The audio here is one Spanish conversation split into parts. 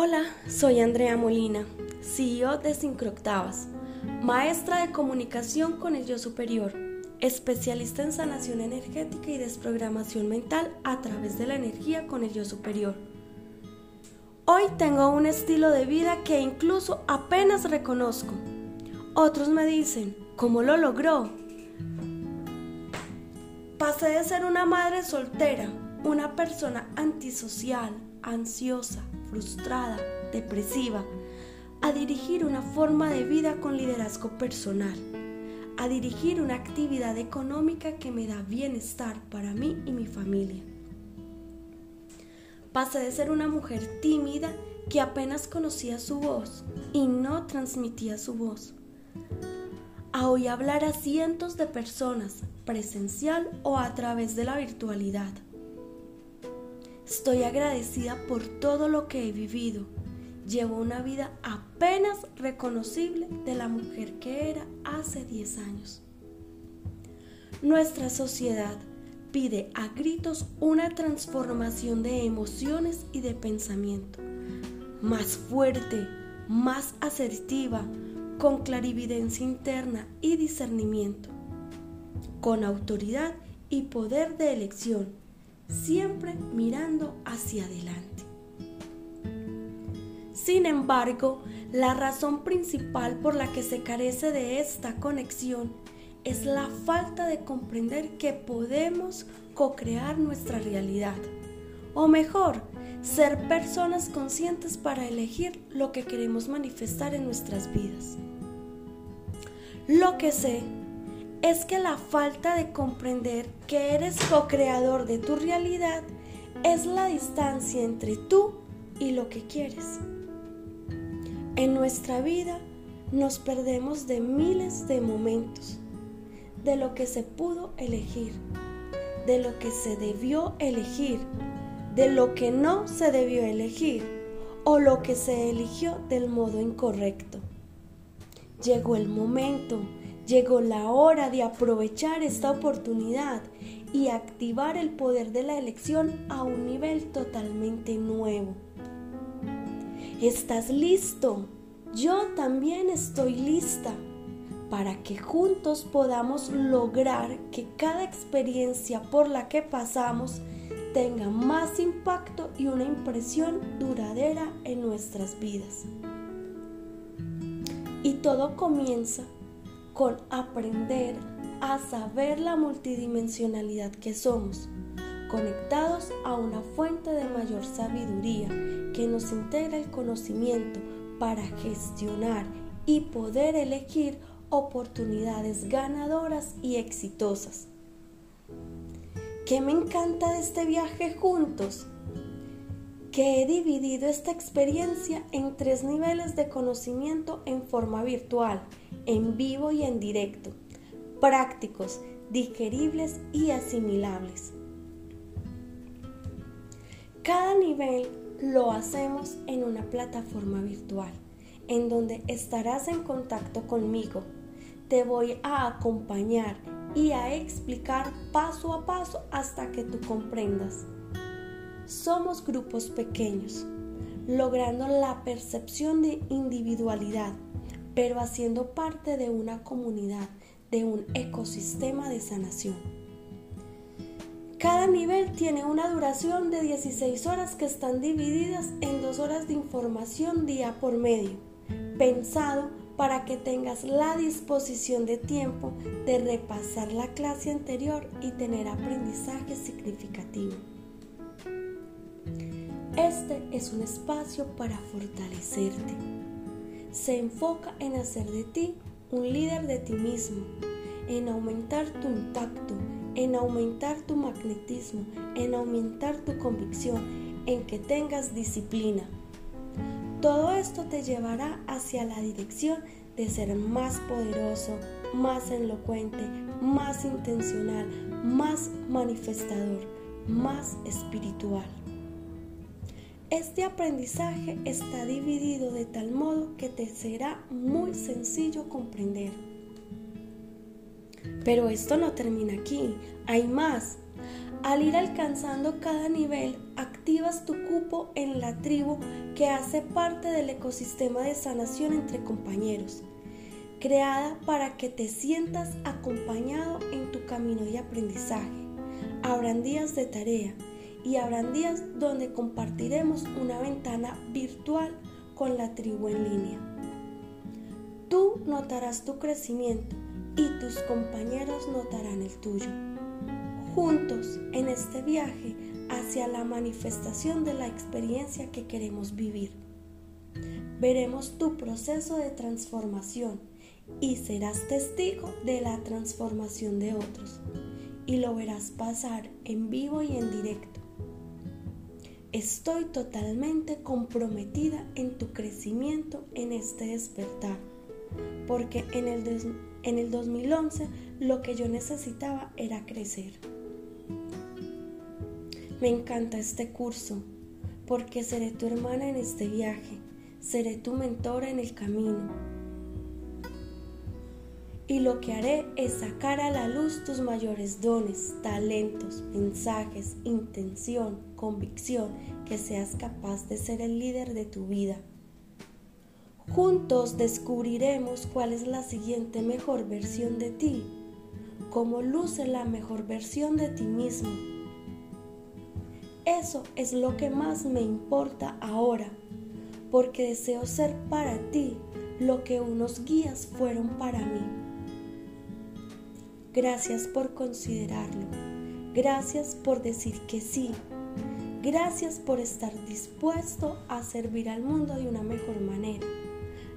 Hola, soy Andrea Molina, CEO de Sincroctavas, maestra de comunicación con el yo superior, especialista en sanación energética y desprogramación mental a través de la energía con el yo superior. Hoy tengo un estilo de vida que incluso apenas reconozco. Otros me dicen, ¿cómo lo logró? Pasé de ser una madre soltera, una persona antisocial, ansiosa, frustrada, depresiva, a dirigir una forma de vida con liderazgo personal, a dirigir una actividad económica que me da bienestar para mí y mi familia. Pasé de ser una mujer tímida que apenas conocía su voz y no transmitía su voz, a hoy hablar a cientos de personas, presencial o a través de la virtualidad Estoy agradecida por todo lo que he vivido. Llevo una vida apenas reconocible de la mujer que era hace 10 años. Nuestra sociedad pide a gritos una transformación de emociones y de pensamiento, más fuerte, más asertiva, con clarividencia interna y discernimiento, con autoridad y poder de elección siempre mirando hacia adelante. Sin embargo, la razón principal por la que se carece de esta conexión es la falta de comprender que podemos co-crear nuestra realidad. O mejor, ser personas conscientes para elegir lo que queremos manifestar en nuestras vidas. Lo que sé es que la falta de comprender que eres co-creador de tu realidad es la distancia entre tú y lo que quieres. En nuestra vida nos perdemos de miles de momentos, de lo que se pudo elegir, de lo que se debió elegir, de lo que no se debió elegir o lo que se eligió del modo incorrecto. Llegó el momento Llegó la hora de aprovechar esta oportunidad y activar el poder de la elección a un nivel totalmente nuevo. ¿Estás listo? Yo también estoy lista para que juntos podamos lograr que cada experiencia por la que pasamos tenga más impacto y una impresión duradera en nuestras vidas. Y todo comienza con aprender a saber la multidimensionalidad que somos, conectados a una fuente de mayor sabiduría que nos integra el conocimiento para gestionar y poder elegir oportunidades ganadoras y exitosas. ¿Qué me encanta de este viaje juntos? Que he dividido esta experiencia en tres niveles de conocimiento en forma virtual en vivo y en directo, prácticos, digeribles y asimilables. Cada nivel lo hacemos en una plataforma virtual, en donde estarás en contacto conmigo. Te voy a acompañar y a explicar paso a paso hasta que tú comprendas. Somos grupos pequeños, logrando la percepción de individualidad pero haciendo parte de una comunidad, de un ecosistema de sanación. Cada nivel tiene una duración de 16 horas que están divididas en dos horas de información día por medio, pensado para que tengas la disposición de tiempo de repasar la clase anterior y tener aprendizaje significativo. Este es un espacio para fortalecerte se enfoca en hacer de ti un líder de ti mismo, en aumentar tu impacto, en aumentar tu magnetismo, en aumentar tu convicción, en que tengas disciplina. Todo esto te llevará hacia la dirección de ser más poderoso, más elocuente, más intencional, más manifestador, más espiritual. Este aprendizaje está dividido de tal modo que te será muy sencillo comprender. Pero esto no termina aquí, hay más. Al ir alcanzando cada nivel, activas tu cupo en la tribu que hace parte del ecosistema de sanación entre compañeros, creada para que te sientas acompañado en tu camino de aprendizaje. Habrán días de tarea y habrán días donde compartiremos una ventana virtual con la tribu en línea. Tú notarás tu crecimiento y tus compañeros notarán el tuyo. Juntos en este viaje hacia la manifestación de la experiencia que queremos vivir. Veremos tu proceso de transformación y serás testigo de la transformación de otros y lo verás pasar en vivo y en directo. Estoy totalmente comprometida en tu crecimiento en este despertar porque en el, en el 2011 lo que yo necesitaba era crecer. Me encanta este curso porque seré tu hermana en este viaje, seré tu mentora en el camino. Y lo que haré es sacar a la luz tus mayores dones, talentos, mensajes, intención, convicción, que seas capaz de ser el líder de tu vida. Juntos descubriremos cuál es la siguiente mejor versión de ti, cómo luce la mejor versión de ti mismo. Eso es lo que más me importa ahora, porque deseo ser para ti lo que unos guías fueron para mí. Gracias por considerarlo. Gracias por decir que sí. Gracias por estar dispuesto a servir al mundo de una mejor manera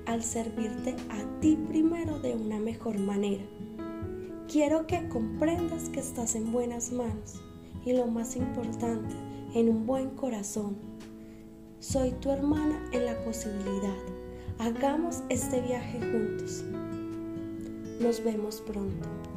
al servirte a ti primero de una mejor manera. Quiero que comprendas que estás en buenas manos y lo más importante, en un buen corazón. Soy tu hermana en la posibilidad. Hagamos este viaje juntos. Nos vemos pronto.